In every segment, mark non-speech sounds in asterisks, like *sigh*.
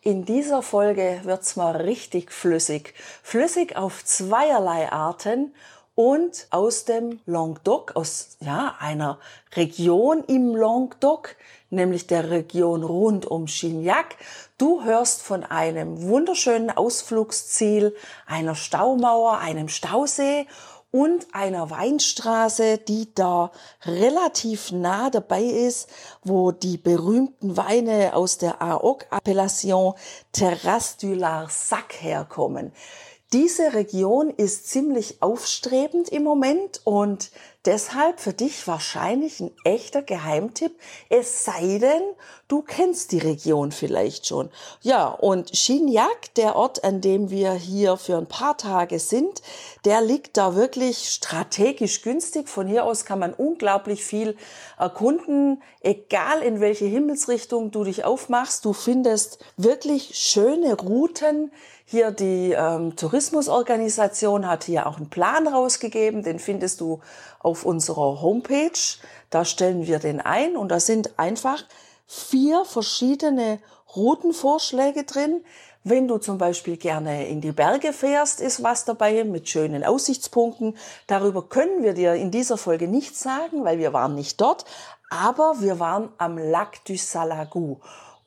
In dieser Folge wird's mal richtig flüssig. Flüssig auf zweierlei Arten und aus dem Languedoc, aus ja, einer Region im Languedoc, nämlich der Region rund um Chignac. Du hörst von einem wunderschönen Ausflugsziel, einer Staumauer, einem Stausee und einer Weinstraße, die da relativ nah dabei ist, wo die berühmten Weine aus der AOC-Appellation Terrasse du Larzac herkommen. Diese Region ist ziemlich aufstrebend im Moment und deshalb für dich wahrscheinlich ein echter Geheimtipp, es sei denn, du kennst die Region vielleicht schon. Ja, und Chignac, der Ort, an dem wir hier für ein paar Tage sind, der liegt da wirklich strategisch günstig. Von hier aus kann man unglaublich viel erkunden, egal in welche Himmelsrichtung du dich aufmachst. Du findest wirklich schöne Routen, hier die ähm, Tourismusorganisation hat hier auch einen Plan rausgegeben, den findest du auf unserer Homepage. Da stellen wir den ein und da sind einfach vier verschiedene Routenvorschläge drin. Wenn du zum Beispiel gerne in die Berge fährst, ist was dabei mit schönen Aussichtspunkten. Darüber können wir dir in dieser Folge nichts sagen, weil wir waren nicht dort. Aber wir waren am Lac du Salagou.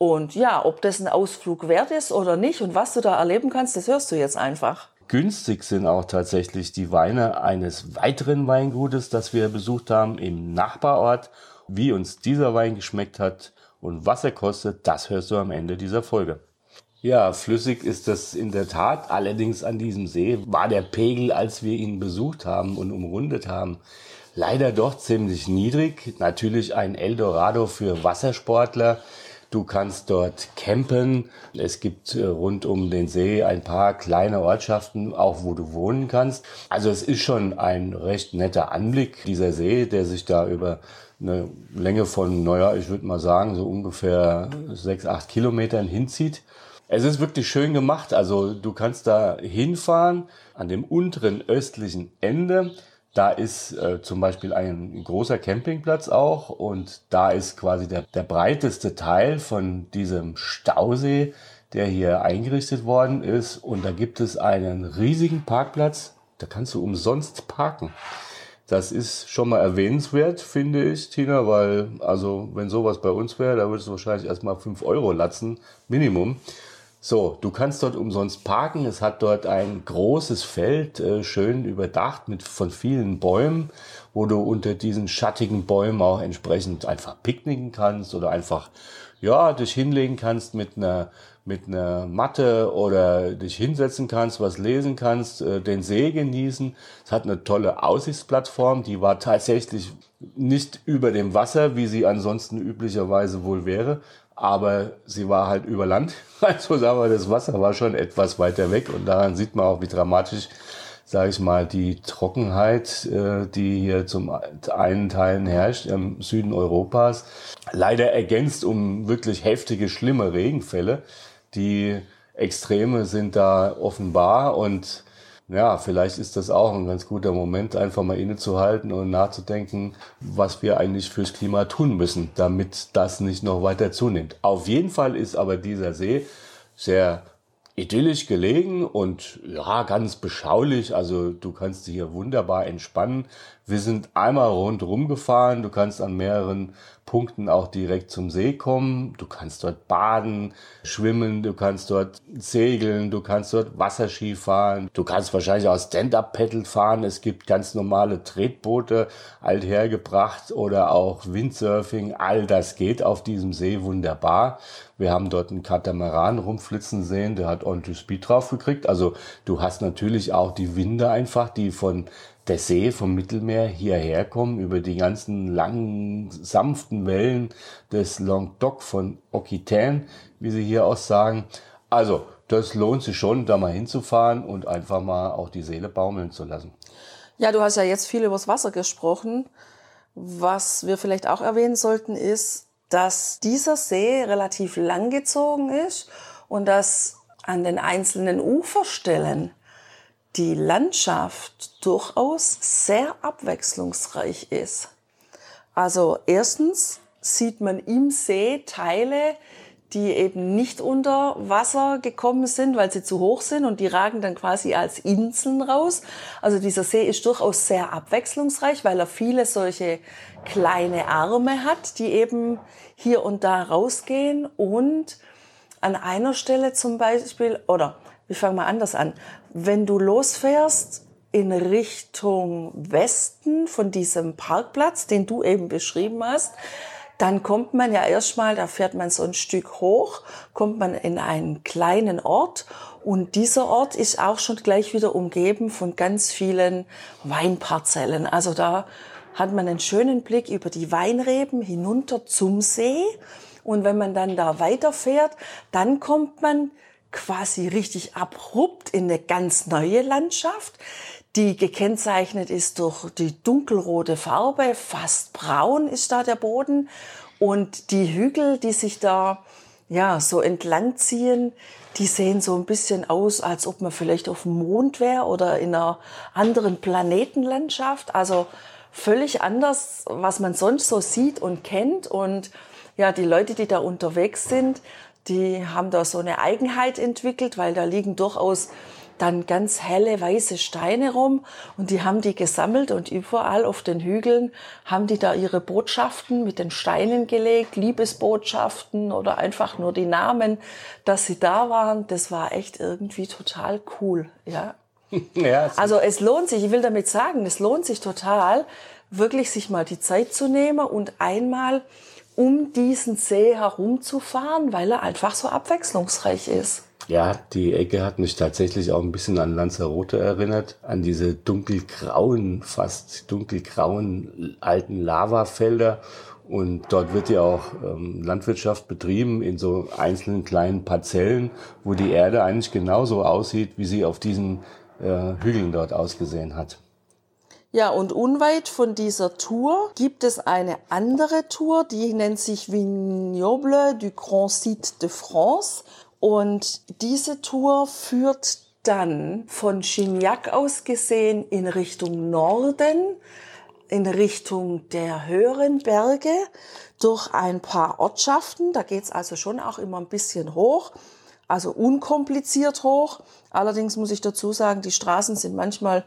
Und ja, ob das ein Ausflug wert ist oder nicht und was du da erleben kannst, das hörst du jetzt einfach. Günstig sind auch tatsächlich die Weine eines weiteren Weingutes, das wir besucht haben im Nachbarort. Wie uns dieser Wein geschmeckt hat und was er kostet, das hörst du am Ende dieser Folge. Ja, flüssig ist das in der Tat. Allerdings an diesem See war der Pegel, als wir ihn besucht haben und umrundet haben, leider doch ziemlich niedrig. Natürlich ein Eldorado für Wassersportler. Du kannst dort campen. Es gibt äh, rund um den See ein paar kleine Ortschaften, auch wo du wohnen kannst. Also es ist schon ein recht netter Anblick, dieser See, der sich da über eine Länge von, naja, ich würde mal sagen, so ungefähr sechs, acht Kilometern hinzieht. Es ist wirklich schön gemacht. Also du kannst da hinfahren an dem unteren östlichen Ende da ist äh, zum Beispiel ein großer Campingplatz auch und da ist quasi der, der breiteste Teil von diesem Stausee, der hier eingerichtet worden ist. Und da gibt es einen riesigen Parkplatz, da kannst du umsonst parken. Das ist schon mal erwähnenswert, finde ich, Tina, weil, also, wenn sowas bei uns wäre, da würdest du wahrscheinlich erstmal fünf Euro latzen, Minimum. So, du kannst dort umsonst parken. Es hat dort ein großes Feld, äh, schön überdacht mit von vielen Bäumen, wo du unter diesen schattigen Bäumen auch entsprechend einfach picknicken kannst oder einfach ja dich hinlegen kannst mit einer mit einer Matte oder dich hinsetzen kannst, was lesen kannst, äh, den See genießen. Es hat eine tolle Aussichtsplattform, die war tatsächlich nicht über dem Wasser, wie sie ansonsten üblicherweise wohl wäre, aber sie war halt über Land. *laughs* Also sagen wir, das Wasser war schon etwas weiter weg und daran sieht man auch, wie dramatisch, sage ich mal, die Trockenheit, äh, die hier zum einen Teilen herrscht im Süden Europas, leider ergänzt um wirklich heftige, schlimme Regenfälle. Die Extreme sind da offenbar und ja, vielleicht ist das auch ein ganz guter Moment, einfach mal innezuhalten und nachzudenken, was wir eigentlich fürs Klima tun müssen, damit das nicht noch weiter zunimmt. Auf jeden Fall ist aber dieser See sehr idyllisch gelegen und ja, ganz beschaulich. Also du kannst dich hier wunderbar entspannen. Wir sind einmal rundherum gefahren. Du kannst an mehreren Punkten auch direkt zum See kommen. Du kannst dort baden, schwimmen, du kannst dort segeln, du kannst dort Wasserski fahren. Du kannst wahrscheinlich auch Stand-Up-Paddle fahren. Es gibt ganz normale Tretboote, althergebracht oder auch Windsurfing. All das geht auf diesem See wunderbar. Wir haben dort einen Katamaran rumflitzen sehen, der hat ordentlich Speed drauf gekriegt. Also du hast natürlich auch die Winde einfach, die von der See vom Mittelmeer hierher kommen, über die ganzen langen, sanften Wellen des Languedoc von Aquitaine, wie sie hier auch sagen. Also, das lohnt sich schon, da mal hinzufahren und einfach mal auch die Seele baumeln zu lassen. Ja, du hast ja jetzt viel übers Wasser gesprochen. Was wir vielleicht auch erwähnen sollten, ist, dass dieser See relativ langgezogen ist und dass an den einzelnen Uferstellen die Landschaft durchaus sehr abwechslungsreich ist. Also erstens sieht man im See Teile, die eben nicht unter Wasser gekommen sind, weil sie zu hoch sind und die ragen dann quasi als Inseln raus. Also dieser See ist durchaus sehr abwechslungsreich, weil er viele solche kleine Arme hat, die eben hier und da rausgehen und an einer Stelle zum Beispiel, oder wir fangen mal anders an, wenn du losfährst in Richtung Westen von diesem Parkplatz, den du eben beschrieben hast, dann kommt man ja erstmal, da fährt man so ein Stück hoch, kommt man in einen kleinen Ort. Und dieser Ort ist auch schon gleich wieder umgeben von ganz vielen Weinparzellen. Also da hat man einen schönen Blick über die Weinreben hinunter zum See und wenn man dann da weiterfährt, dann kommt man quasi richtig abrupt in eine ganz neue Landschaft die gekennzeichnet ist durch die dunkelrote Farbe, fast braun ist da der Boden und die Hügel, die sich da ja so entlang ziehen, die sehen so ein bisschen aus, als ob man vielleicht auf dem Mond wäre oder in einer anderen Planetenlandschaft. Also völlig anders, was man sonst so sieht und kennt. Und ja, die Leute, die da unterwegs sind, die haben da so eine Eigenheit entwickelt, weil da liegen durchaus dann ganz helle weiße Steine rum und die haben die gesammelt und überall auf den Hügeln haben die da ihre Botschaften mit den Steinen gelegt, Liebesbotschaften oder einfach nur die Namen, dass sie da waren. Das war echt irgendwie total cool, ja. *laughs* ja also es lohnt sich, ich will damit sagen, es lohnt sich total, wirklich sich mal die Zeit zu nehmen und einmal um diesen See herumzufahren, weil er einfach so abwechslungsreich ist. Ja, die Ecke hat mich tatsächlich auch ein bisschen an Lanzarote erinnert, an diese dunkelgrauen, fast dunkelgrauen alten Lavafelder. Und dort wird ja auch ähm, Landwirtschaft betrieben in so einzelnen kleinen Parzellen, wo die Erde eigentlich genauso aussieht, wie sie auf diesen äh, Hügeln dort ausgesehen hat. Ja, und unweit von dieser Tour gibt es eine andere Tour, die nennt sich Vignoble du Grand Site de France. Und diese Tour führt dann von Chignac aus gesehen in Richtung Norden, in Richtung der höheren Berge, durch ein paar Ortschaften. Da geht's also schon auch immer ein bisschen hoch, also unkompliziert hoch. Allerdings muss ich dazu sagen, die Straßen sind manchmal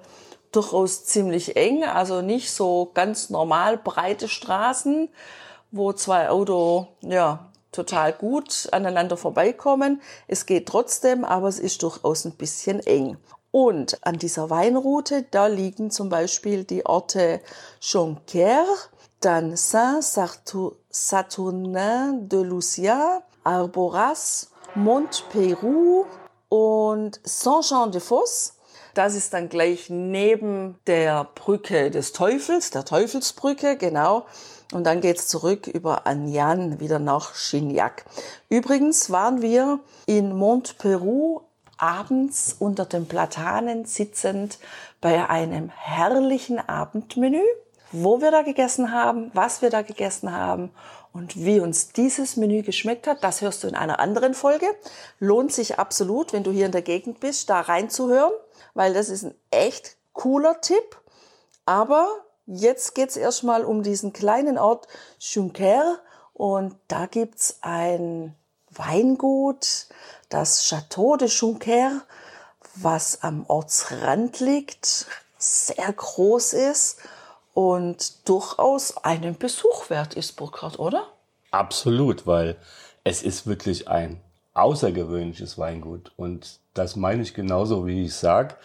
durchaus ziemlich eng, also nicht so ganz normal breite Straßen, wo zwei Auto ja total gut aneinander vorbeikommen. Es geht trotzdem, aber es ist durchaus ein bisschen eng. Und an dieser Weinroute, da liegen zum Beispiel die Orte Jonquière, dann Saint-Saturnin de Lucia, Arboras, Montpérou und Saint-Jean-de-Fosse. Das ist dann gleich neben der Brücke des Teufels, der Teufelsbrücke, genau. Und dann geht's zurück über Anyan wieder nach Chignac. Übrigens waren wir in Montperu abends unter den Platanen sitzend bei einem herrlichen Abendmenü. Wo wir da gegessen haben, was wir da gegessen haben und wie uns dieses Menü geschmeckt hat, das hörst du in einer anderen Folge. Lohnt sich absolut, wenn du hier in der Gegend bist, da reinzuhören, weil das ist ein echt cooler Tipp. Aber Jetzt geht's erstmal um diesen kleinen Ort Juncker und da gibt's ein Weingut, das Château de Juncker, was am Ortsrand liegt, sehr groß ist und durchaus einen Besuch wert ist, Burkhard, oder? Absolut, weil es ist wirklich ein außergewöhnliches Weingut und das meine ich genauso, wie ich sage.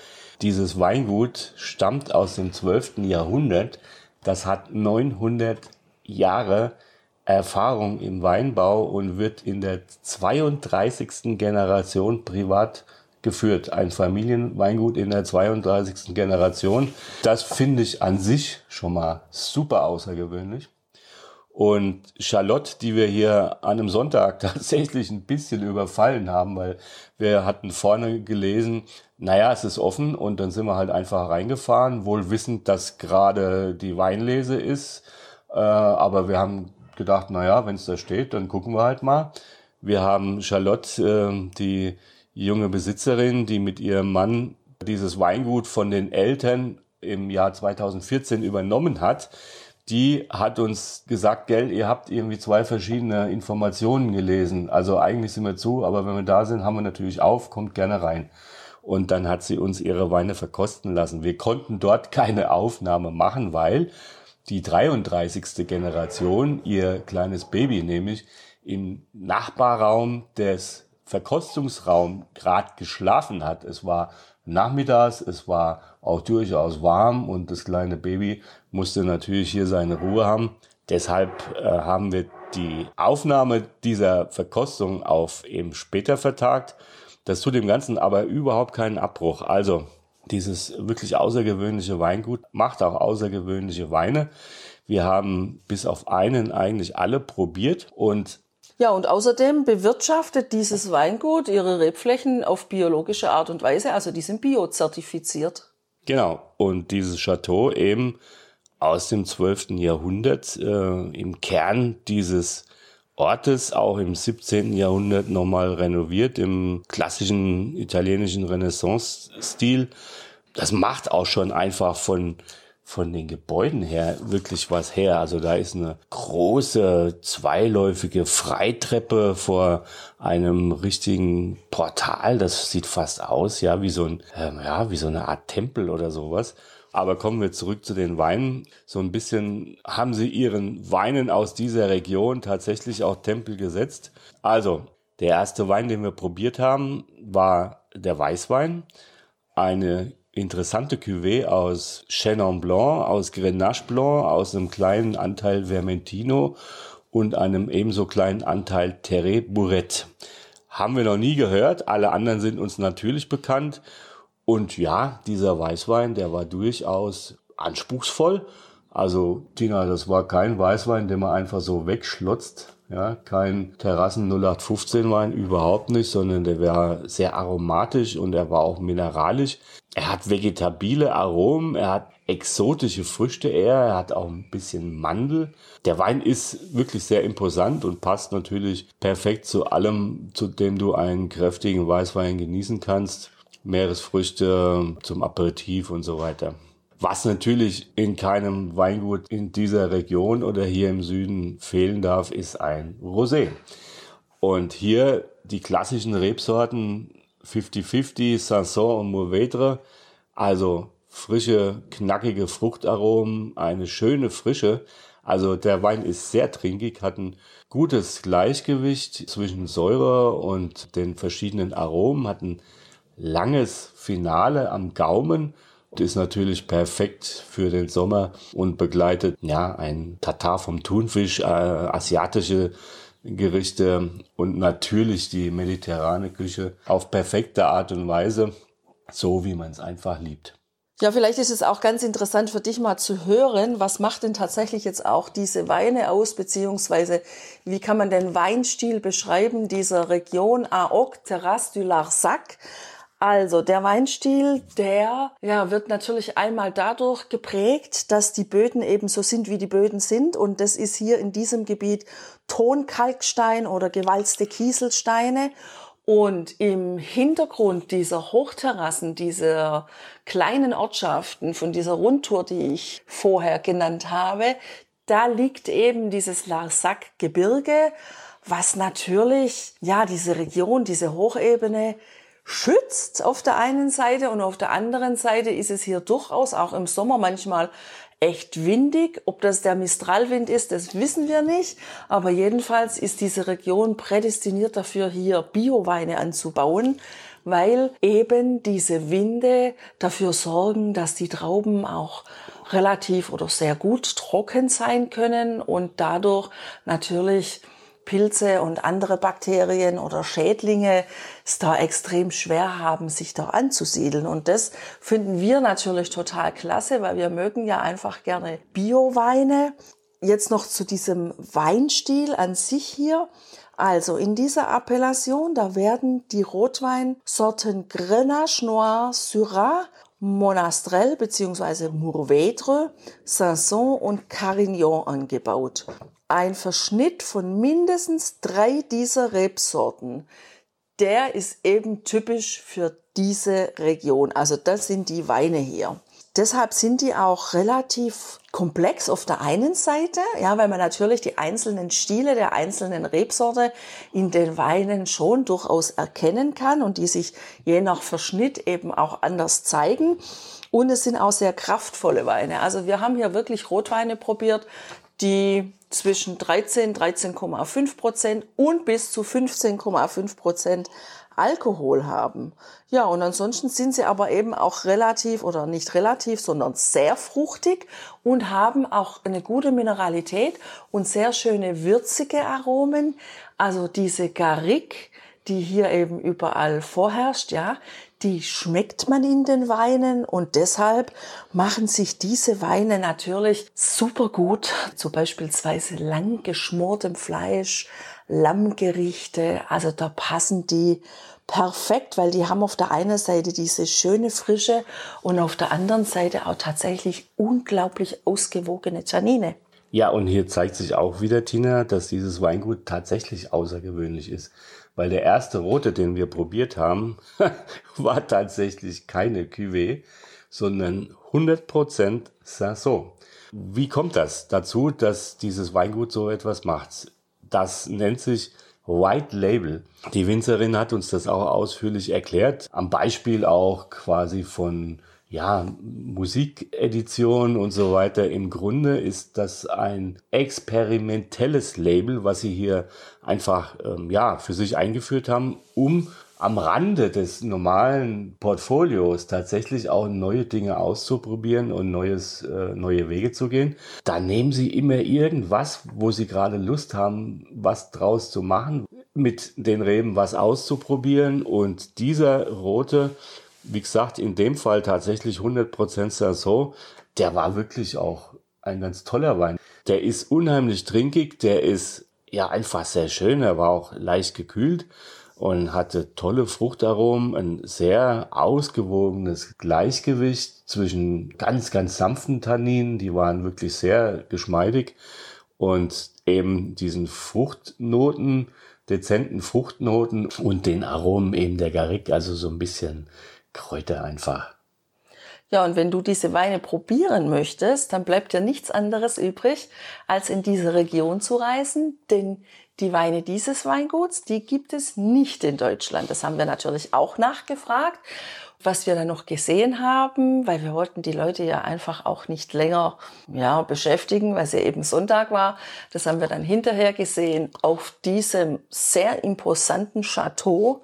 Dieses Weingut stammt aus dem 12. Jahrhundert. Das hat 900 Jahre Erfahrung im Weinbau und wird in der 32. Generation privat geführt. Ein Familienweingut in der 32. Generation. Das finde ich an sich schon mal super außergewöhnlich. Und Charlotte, die wir hier an einem Sonntag *laughs* tatsächlich ein bisschen überfallen haben, weil wir hatten vorne gelesen, naja, es ist offen und dann sind wir halt einfach reingefahren, wohl wissend, dass gerade die Weinlese ist. Äh, aber wir haben gedacht, naja, wenn es da steht, dann gucken wir halt mal. Wir haben Charlotte, äh, die junge Besitzerin, die mit ihrem Mann dieses Weingut von den Eltern im Jahr 2014 übernommen hat die hat uns gesagt, gell, ihr habt irgendwie zwei verschiedene Informationen gelesen. Also eigentlich sind wir zu, aber wenn wir da sind, haben wir natürlich auf, kommt gerne rein. Und dann hat sie uns ihre Weine verkosten lassen. Wir konnten dort keine Aufnahme machen, weil die 33. Generation, ihr kleines Baby nämlich, im Nachbarraum des Verkostungsraums gerade geschlafen hat. Es war nachmittags, es war auch durchaus warm und das kleine Baby musste natürlich hier seine Ruhe haben. Deshalb äh, haben wir die Aufnahme dieser Verkostung auf eben später vertagt. Das tut dem Ganzen aber überhaupt keinen Abbruch. Also dieses wirklich außergewöhnliche Weingut macht auch außergewöhnliche Weine. Wir haben bis auf einen eigentlich alle probiert und ja, und außerdem bewirtschaftet dieses Weingut ihre Rebflächen auf biologische Art und Weise, also die sind biozertifiziert. Genau, und dieses Chateau eben aus dem 12. Jahrhundert äh, im Kern dieses Ortes, auch im 17. Jahrhundert nochmal renoviert im klassischen italienischen Renaissance-Stil. Das macht auch schon einfach von von den Gebäuden her wirklich was her. Also da ist eine große zweiläufige Freitreppe vor einem richtigen Portal. Das sieht fast aus, ja, wie so ein, ähm, ja, wie so eine Art Tempel oder sowas. Aber kommen wir zurück zu den Weinen. So ein bisschen haben sie ihren Weinen aus dieser Region tatsächlich auch Tempel gesetzt. Also, der erste Wein, den wir probiert haben, war der Weißwein. Eine interessante Cuvée aus Chenin Blanc, aus Grenache Blanc, aus einem kleinen Anteil Vermentino und einem ebenso kleinen Anteil Terre Bourette. Haben wir noch nie gehört, alle anderen sind uns natürlich bekannt. Und ja, dieser Weißwein, der war durchaus anspruchsvoll. Also, Tina, das war kein Weißwein, den man einfach so wegschlotzt. Ja, kein Terrassen 0815 Wein, überhaupt nicht, sondern der war sehr aromatisch und er war auch mineralisch. Er hat vegetabile Aromen, er hat exotische Früchte eher, er hat auch ein bisschen Mandel. Der Wein ist wirklich sehr imposant und passt natürlich perfekt zu allem, zu dem du einen kräftigen Weißwein genießen kannst. Meeresfrüchte zum Aperitif und so weiter. Was natürlich in keinem Weingut in dieser Region oder hier im Süden fehlen darf, ist ein Rosé. Und hier die klassischen Rebsorten 50-50, Sanson und Mourvedre, also frische, knackige Fruchtaromen, eine schöne Frische. Also der Wein ist sehr trinkig, hat ein gutes Gleichgewicht zwischen Säure und den verschiedenen Aromen, hat ein langes Finale am Gaumen ist natürlich perfekt für den Sommer und begleitet ja ein Tatar vom Thunfisch, äh, asiatische Gerichte und natürlich die mediterrane Küche auf perfekte Art und Weise, so wie man es einfach liebt. Ja, vielleicht ist es auch ganz interessant für dich mal zu hören, was macht denn tatsächlich jetzt auch diese Weine aus, beziehungsweise wie kann man den Weinstil beschreiben dieser Region AOC, Terrasse du Larzac. Also der Weinstil, der ja, wird natürlich einmal dadurch geprägt, dass die Böden eben so sind, wie die Böden sind. Und das ist hier in diesem Gebiet Tonkalkstein oder gewalzte Kieselsteine. Und im Hintergrund dieser Hochterrassen, dieser kleinen Ortschaften von dieser Rundtour, die ich vorher genannt habe, da liegt eben dieses Larsac-Gebirge, was natürlich, ja, diese Region, diese Hochebene schützt auf der einen Seite und auf der anderen Seite ist es hier durchaus auch im Sommer manchmal echt windig. Ob das der Mistralwind ist, das wissen wir nicht. Aber jedenfalls ist diese Region prädestiniert dafür, hier Bioweine anzubauen, weil eben diese Winde dafür sorgen, dass die Trauben auch relativ oder sehr gut trocken sein können und dadurch natürlich Pilze und andere Bakterien oder Schädlinge es da extrem schwer haben, sich da anzusiedeln. Und das finden wir natürlich total klasse, weil wir mögen ja einfach gerne Bioweine. jetzt noch zu diesem Weinstil an sich hier. Also in dieser Appellation, da werden die Rotweinsorten Grenache Noir, Syrah, Monastrell bzw. Mourvèdre, Sanson und Carignan angebaut. Ein Verschnitt von mindestens drei dieser Rebsorten, der ist eben typisch für diese Region. Also das sind die Weine hier. Deshalb sind die auch relativ komplex auf der einen Seite, ja, weil man natürlich die einzelnen Stile der einzelnen Rebsorte in den Weinen schon durchaus erkennen kann und die sich je nach Verschnitt eben auch anders zeigen. Und es sind auch sehr kraftvolle Weine. Also wir haben hier wirklich Rotweine probiert, die zwischen 13, 13,5 Prozent und bis zu 15,5 Prozent Alkohol haben. Ja, und ansonsten sind sie aber eben auch relativ oder nicht relativ, sondern sehr fruchtig und haben auch eine gute Mineralität und sehr schöne würzige Aromen. Also diese Garrigue, die hier eben überall vorherrscht, ja, die schmeckt man in den Weinen und deshalb machen sich diese Weine natürlich super gut zu beispielsweise lang geschmortem Fleisch, Lammgerichte. Also da passen die perfekt, weil die haben auf der einen Seite diese schöne Frische und auf der anderen Seite auch tatsächlich unglaublich ausgewogene Tannine. Ja, und hier zeigt sich auch wieder, Tina, dass dieses Weingut tatsächlich außergewöhnlich ist. Weil der erste rote, den wir probiert haben, *laughs* war tatsächlich keine Cuvée, sondern 100% Sanson. Wie kommt das dazu, dass dieses Weingut so etwas macht? Das nennt sich White Label. Die Winzerin hat uns das auch ausführlich erklärt, am Beispiel auch quasi von ja, Musikedition und so weiter. Im Grunde ist das ein experimentelles Label, was sie hier einfach ähm, ja, für sich eingeführt haben, um am Rande des normalen Portfolios tatsächlich auch neue Dinge auszuprobieren und neues, äh, neue Wege zu gehen. Da nehmen Sie immer irgendwas, wo Sie gerade Lust haben, was draus zu machen, mit den Reben was auszuprobieren. Und dieser rote, wie gesagt, in dem Fall tatsächlich 100% Saison, der war wirklich auch ein ganz toller Wein. Der ist unheimlich trinkig, der ist ja einfach sehr schön, er war auch leicht gekühlt und hatte tolle Fruchtaromen, ein sehr ausgewogenes Gleichgewicht zwischen ganz, ganz sanften Tanninen, die waren wirklich sehr geschmeidig und eben diesen Fruchtnoten, dezenten Fruchtnoten und den Aromen eben der Garrigue, also so ein bisschen Kräuter einfach. Ja, und wenn du diese Weine probieren möchtest, dann bleibt dir nichts anderes übrig, als in diese Region zu reisen, denn die Weine dieses Weinguts, die gibt es nicht in Deutschland. Das haben wir natürlich auch nachgefragt, was wir dann noch gesehen haben, weil wir wollten die Leute ja einfach auch nicht länger ja, beschäftigen, weil es ja eben Sonntag war. Das haben wir dann hinterher gesehen. Auf diesem sehr imposanten Chateau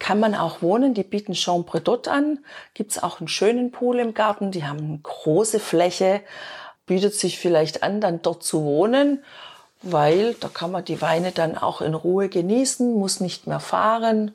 kann man auch wohnen. Die bieten Chambre d'Hôte an. Gibt's auch einen schönen Pool im Garten. Die haben eine große Fläche. Bietet sich vielleicht an, dann dort zu wohnen weil da kann man die Weine dann auch in Ruhe genießen, muss nicht mehr fahren.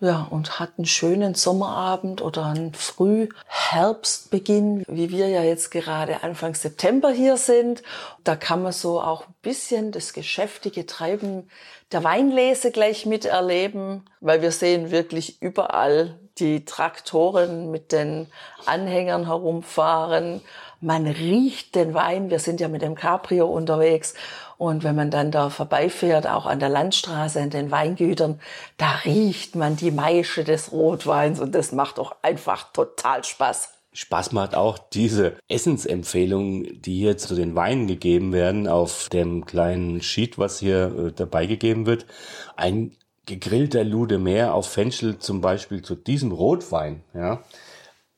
Ja, und hat einen schönen Sommerabend oder einen Frühherbstbeginn, wie wir ja jetzt gerade Anfang September hier sind. Da kann man so auch ein bisschen das geschäftige Treiben der Weinlese gleich miterleben, weil wir sehen wirklich überall die Traktoren mit den Anhängern herumfahren. Man riecht den Wein. Wir sind ja mit dem Cabrio unterwegs und wenn man dann da vorbeifährt, auch an der Landstraße, in den Weingütern, da riecht man die Maische des Rotweins und das macht auch einfach total Spaß. Spaß macht auch diese Essensempfehlungen, die hier zu den Weinen gegeben werden, auf dem kleinen Sheet, was hier äh, dabei gegeben wird. Ein gegrillter Lude Meer auf Fenchel zum Beispiel zu diesem Rotwein, ja.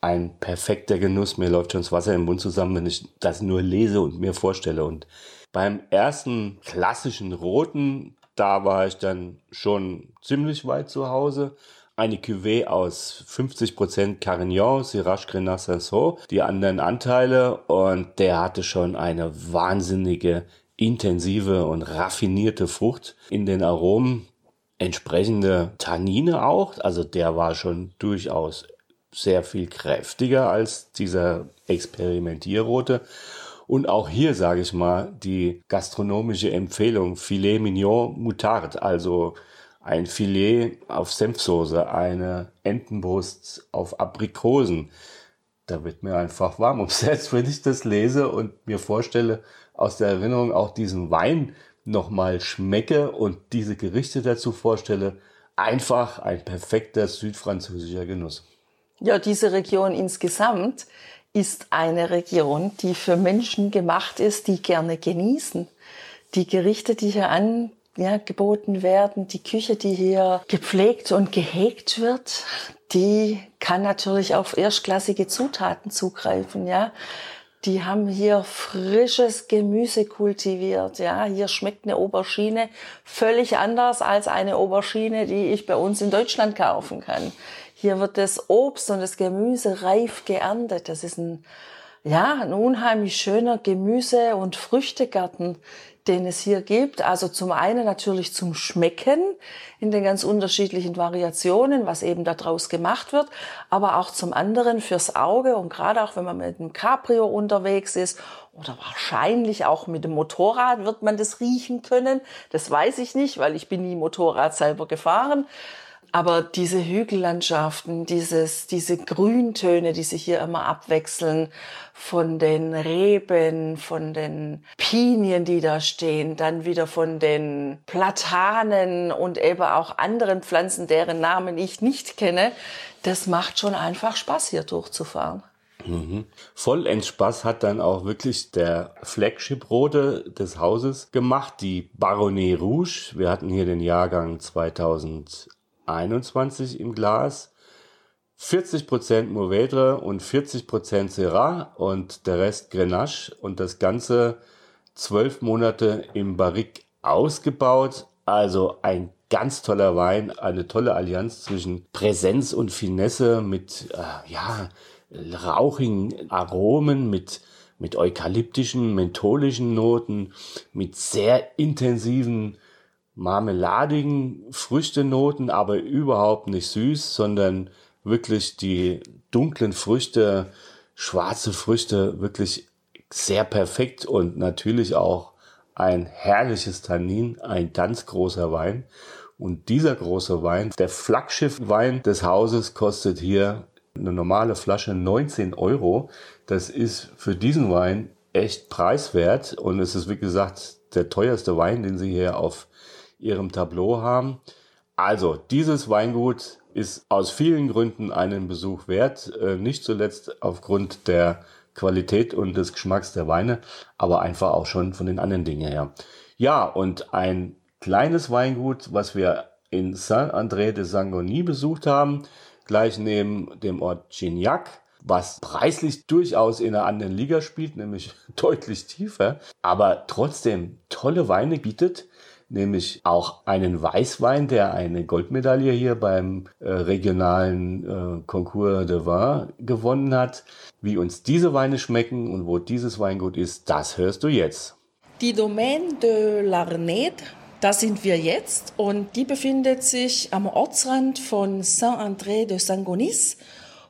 Ein perfekter Genuss. Mir läuft schon das Wasser im Mund zusammen, wenn ich das nur lese und mir vorstelle. Und beim ersten klassischen roten, da war ich dann schon ziemlich weit zu Hause. Eine Cuvée aus 50% Carignan, Syrah Grenache Sanson, die anderen Anteile und der hatte schon eine wahnsinnige, intensive und raffinierte Frucht in den Aromen. Entsprechende Tannine auch, also der war schon durchaus sehr viel kräftiger als dieser Experimentierrote Und auch hier sage ich mal die gastronomische Empfehlung Filet Mignon Mutard, also ein Filet auf Senfsoße, eine Entenbrust auf Aprikosen. Da wird mir einfach warm *laughs* ums Herz, wenn ich das lese und mir vorstelle, aus der Erinnerung auch diesen Wein nochmal schmecke und diese Gerichte dazu vorstelle. Einfach ein perfekter südfranzösischer Genuss. Ja, diese Region insgesamt ist eine Region, die für Menschen gemacht ist, die gerne genießen. Die Gerichte, die hier an ja, werden. Die Küche, die hier gepflegt und gehegt wird, die kann natürlich auf erstklassige Zutaten zugreifen, ja. Die haben hier frisches Gemüse kultiviert, ja. Hier schmeckt eine Aubergine völlig anders als eine Aubergine, die ich bei uns in Deutschland kaufen kann. Hier wird das Obst und das Gemüse reif geerntet. Das ist ein, ja, ein unheimlich schöner Gemüse- und Früchtegarten, den es hier gibt. Also zum einen natürlich zum Schmecken in den ganz unterschiedlichen Variationen, was eben daraus gemacht wird, aber auch zum anderen fürs Auge und gerade auch wenn man mit einem Cabrio unterwegs ist oder wahrscheinlich auch mit dem Motorrad wird man das riechen können. Das weiß ich nicht, weil ich bin nie Motorrad selber gefahren. Aber diese Hügellandschaften, dieses, diese Grüntöne, die sich hier immer abwechseln, von den Reben, von den Pinien, die da stehen, dann wieder von den Platanen und eben auch anderen Pflanzen, deren Namen ich nicht kenne, das macht schon einfach Spaß, hier durchzufahren. Mhm. Vollends Spaß hat dann auch wirklich der Flagship-Rote des Hauses gemacht, die Baronnet Rouge. Wir hatten hier den Jahrgang 2000 21 im Glas, 40% Mourvedre und 40% Syrah und der Rest Grenache und das Ganze zwölf Monate im Barrique ausgebaut. Also ein ganz toller Wein, eine tolle Allianz zwischen Präsenz und Finesse mit, äh, ja, rauchigen Aromen, mit, mit eukalyptischen, mentholischen Noten, mit sehr intensiven marmeladigen Früchtenoten, aber überhaupt nicht süß, sondern wirklich die dunklen Früchte, schwarze Früchte wirklich sehr perfekt und natürlich auch ein herrliches Tannin, ein ganz großer Wein. Und dieser große Wein, der Flaggschiffwein des Hauses, kostet hier eine normale Flasche 19 Euro. Das ist für diesen Wein echt preiswert und es ist, wie gesagt, der teuerste Wein, den Sie hier auf ihrem Tableau haben. Also, dieses Weingut ist aus vielen Gründen einen Besuch wert, äh, nicht zuletzt aufgrund der Qualität und des Geschmacks der Weine, aber einfach auch schon von den anderen Dingen her. Ja, und ein kleines Weingut, was wir in Saint-André de Sangoni besucht haben, gleich neben dem Ort Gignac, was preislich durchaus in einer anderen Liga spielt, nämlich *laughs* deutlich tiefer, aber trotzdem tolle Weine bietet nämlich auch einen Weißwein, der eine Goldmedaille hier beim äh, regionalen äh, Concours de Vin gewonnen hat. Wie uns diese Weine schmecken und wo dieses Weingut ist, das hörst du jetzt. Die Domaine de l'Arnette, da sind wir jetzt und die befindet sich am Ortsrand von Saint-André de Sangonis.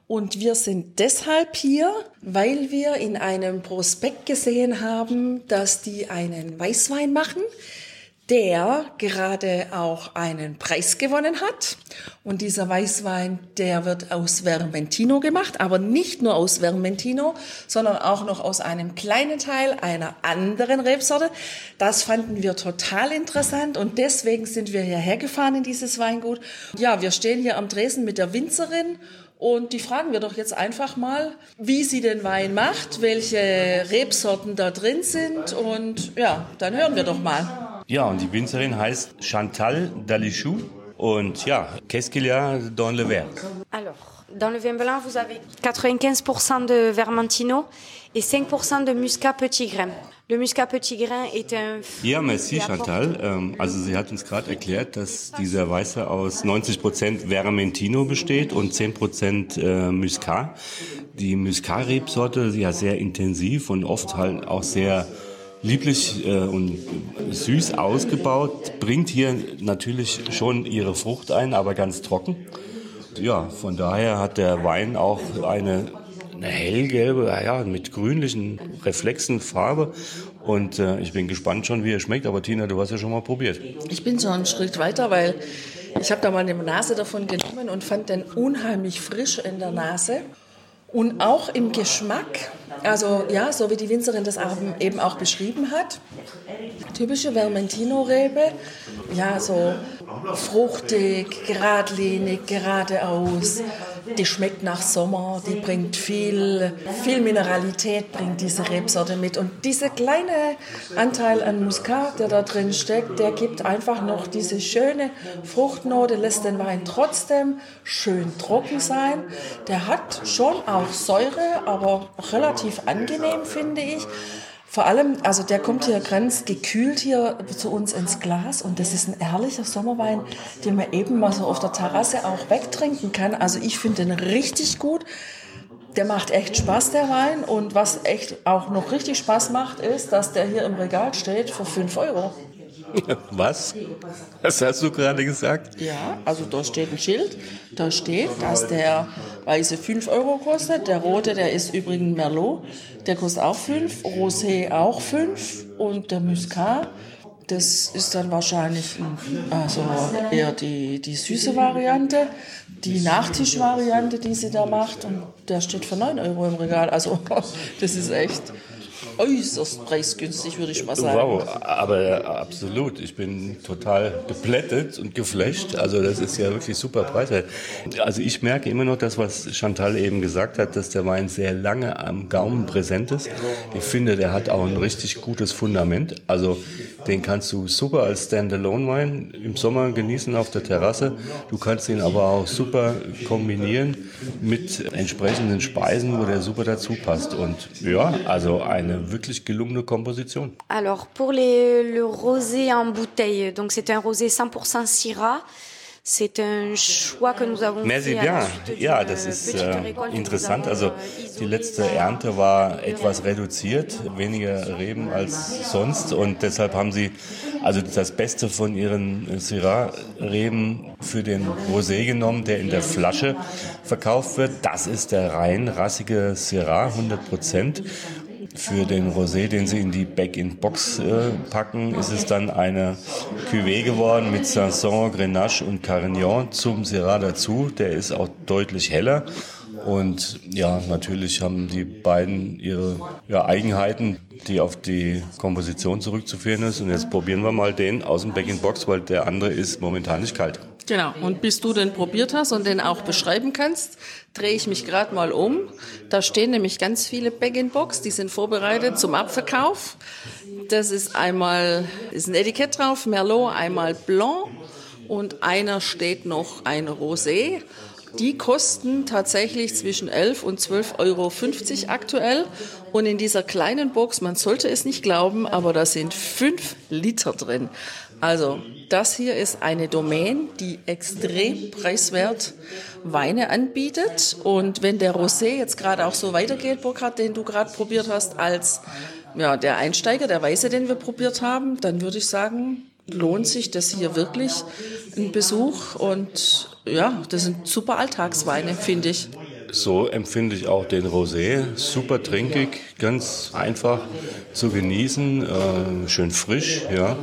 Und wir sind deshalb hier, weil wir in einem Prospekt gesehen haben, dass die einen Weißwein machen der gerade auch einen Preis gewonnen hat. Und dieser Weißwein, der wird aus Vermentino gemacht, aber nicht nur aus Vermentino, sondern auch noch aus einem kleinen Teil einer anderen Rebsorte. Das fanden wir total interessant und deswegen sind wir hierher gefahren in dieses Weingut. Ja, wir stehen hier am Dresen mit der Winzerin und die fragen wir doch jetzt einfach mal, wie sie den Wein macht, welche Rebsorten da drin sind und ja, dann hören wir doch mal. Ja, und die Winzerin heißt Chantal Dalichou. Und ja, qu'est-ce qu'il y a dans le verre Alors, dans le vin blanc, vous avez 95% de Vermentino et 5% de Muscat Petit Grain. Le Muscat Petit Grain est un Ja, merci Chantal. Ähm, also sie hat uns gerade erklärt, dass dieser Weiße aus 90% Vermentino besteht und 10% äh, Muscat. Die Muscat-Rebsorte ist ja sehr intensiv und oft halt auch sehr lieblich äh, und süß ausgebaut, bringt hier natürlich schon ihre Frucht ein, aber ganz trocken. Ja, von daher hat der Wein auch eine eine hellgelbe, ja, mit grünlichen Reflexen Farbe. Und äh, ich bin gespannt schon, wie er schmeckt. Aber Tina, du hast ja schon mal probiert. Ich bin schon einen Schritt weiter, weil ich habe da mal eine Nase davon genommen und fand den unheimlich frisch in der Nase. Und auch im Geschmack, also ja, so wie die Winzerin das eben auch beschrieben hat. Typische Vermentino-Rebe, ja, so fruchtig, geradlinig, geradeaus. Die schmeckt nach Sommer, die bringt viel, viel Mineralität, bringt diese Rebsorte mit. Und dieser kleine Anteil an Muskat, der da drin steckt, der gibt einfach noch diese schöne Fruchtnote, lässt den Wein trotzdem schön trocken sein. Der hat schon auch Säure, aber relativ angenehm, finde ich. Vor allem, also der kommt hier ganz gekühlt hier zu uns ins Glas und das ist ein ehrlicher Sommerwein, den man eben mal so auf der Terrasse auch wegtrinken kann. Also ich finde den richtig gut. Der macht echt Spaß, der Wein. Und was echt auch noch richtig Spaß macht, ist, dass der hier im Regal steht für 5 Euro. *laughs* Was? Was hast du gerade gesagt? Ja, also da steht ein Schild. Da steht, dass der weiße 5 Euro kostet. Der rote, der ist übrigens Merlot. Der kostet auch 5. Rosé auch 5. Und der Muscat, das ist dann wahrscheinlich also eher die, die süße Variante. Die Nachtischvariante, die sie da macht. Und der steht für 9 Euro im Regal. Also *laughs* das ist echt äußerst preisgünstig, würde ich mal sagen. Wow, aber absolut. Ich bin total geplättet und geflasht. Also das ist ja wirklich super preiswert. Also ich merke immer noch das, was Chantal eben gesagt hat, dass der Wein sehr lange am Gaumen präsent ist. Ich finde, der hat auch ein richtig gutes Fundament. Also den kannst du super als Standalone-Wein im Sommer genießen auf der Terrasse. Du kannst ihn aber auch super kombinieren mit entsprechenden Speisen, wo der super dazu passt. Und ja, also eine wirklich gelungene Komposition. Alors pour les, le rosé en bouteille, donc c'est un rosé 100% Syrah. C'est un choix que nous avons Merci bien. Ja, das ist äh, interessant. Also euh, die letzte Ernte war etwas reduziert, weniger Reben als sonst und deshalb haben sie also das Beste von ihren Syrah-Reben für den Rosé genommen, der in der Flasche verkauft wird. Das ist der rein rassige Syrah, 100 Prozent. Für den Rosé, den sie in die Back-in-Box äh, packen, ist es dann eine Cuvée geworden mit Sanson, Grenache und Carignan zum Syrah dazu. Der ist auch deutlich heller. Und ja, natürlich haben die beiden ihre ja, Eigenheiten, die auf die Komposition zurückzuführen ist. Und jetzt probieren wir mal den aus dem Back-in-Box, weil der andere ist momentan nicht kalt. Genau. Und bis du den probiert hast und den auch beschreiben kannst, drehe ich mich gerade mal um. Da stehen nämlich ganz viele Bag-in-Box, die sind vorbereitet zum Abverkauf. Das ist einmal, ist ein Etikett drauf, Merlot, einmal Blanc und einer steht noch ein Rosé. Die kosten tatsächlich zwischen 11 und 12,50 Euro aktuell. Und in dieser kleinen Box, man sollte es nicht glauben, aber da sind 5 Liter drin. Also das hier ist eine Domain, die extrem preiswert Weine anbietet. Und wenn der Rosé jetzt gerade auch so weitergeht, Burkhard, den du gerade probiert hast, als ja, der Einsteiger, der Weiße, den wir probiert haben, dann würde ich sagen, lohnt sich das hier wirklich ein Besuch. Und ja, das sind super Alltagsweine, finde ich. So empfinde ich auch den Rosé. Super trinkig, ganz einfach zu genießen, äh, schön frisch, ja.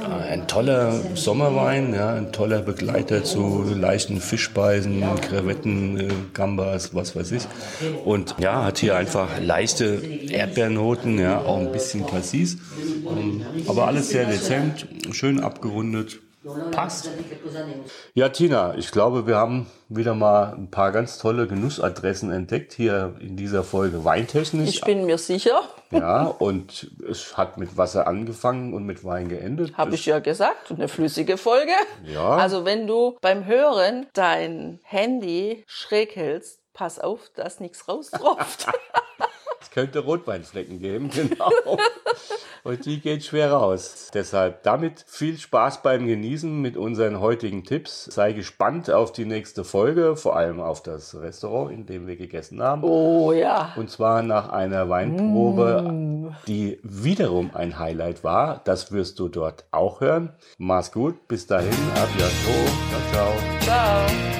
Äh, ein toller Sommerwein, ja, ein toller Begleiter zu leichten Fischspeisen, Krevetten, äh, Gambas, was weiß ich. Und ja, hat hier einfach leichte Erdbeernoten, ja, auch ein bisschen Cassis. Ähm, aber alles sehr dezent, schön abgerundet. Passt. Ja, Tina, ich glaube, wir haben wieder mal ein paar ganz tolle Genussadressen entdeckt hier in dieser Folge Weintechnisch. Ich bin mir sicher. Ja, und es hat mit Wasser angefangen und mit Wein geendet. Habe ich ja gesagt, eine flüssige Folge. Ja. Also wenn du beim Hören dein Handy schräg hältst, pass auf, dass nichts raustropft. *laughs* *laughs* Es könnte Rotweinflecken geben, *laughs* genau. Und die geht schwer raus. Deshalb damit viel Spaß beim Genießen mit unseren heutigen Tipps. Sei gespannt auf die nächste Folge, vor allem auf das Restaurant, in dem wir gegessen haben. Oh ja. Und zwar nach einer Weinprobe, mm. die wiederum ein Highlight war. Das wirst du dort auch hören. Mach's gut, bis dahin, a bientôt. Ciao, ciao. Ciao.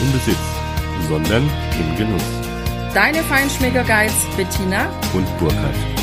im Besitz, sondern im Genuss. Deine Feinschmecker Guides Bettina und Burkhard.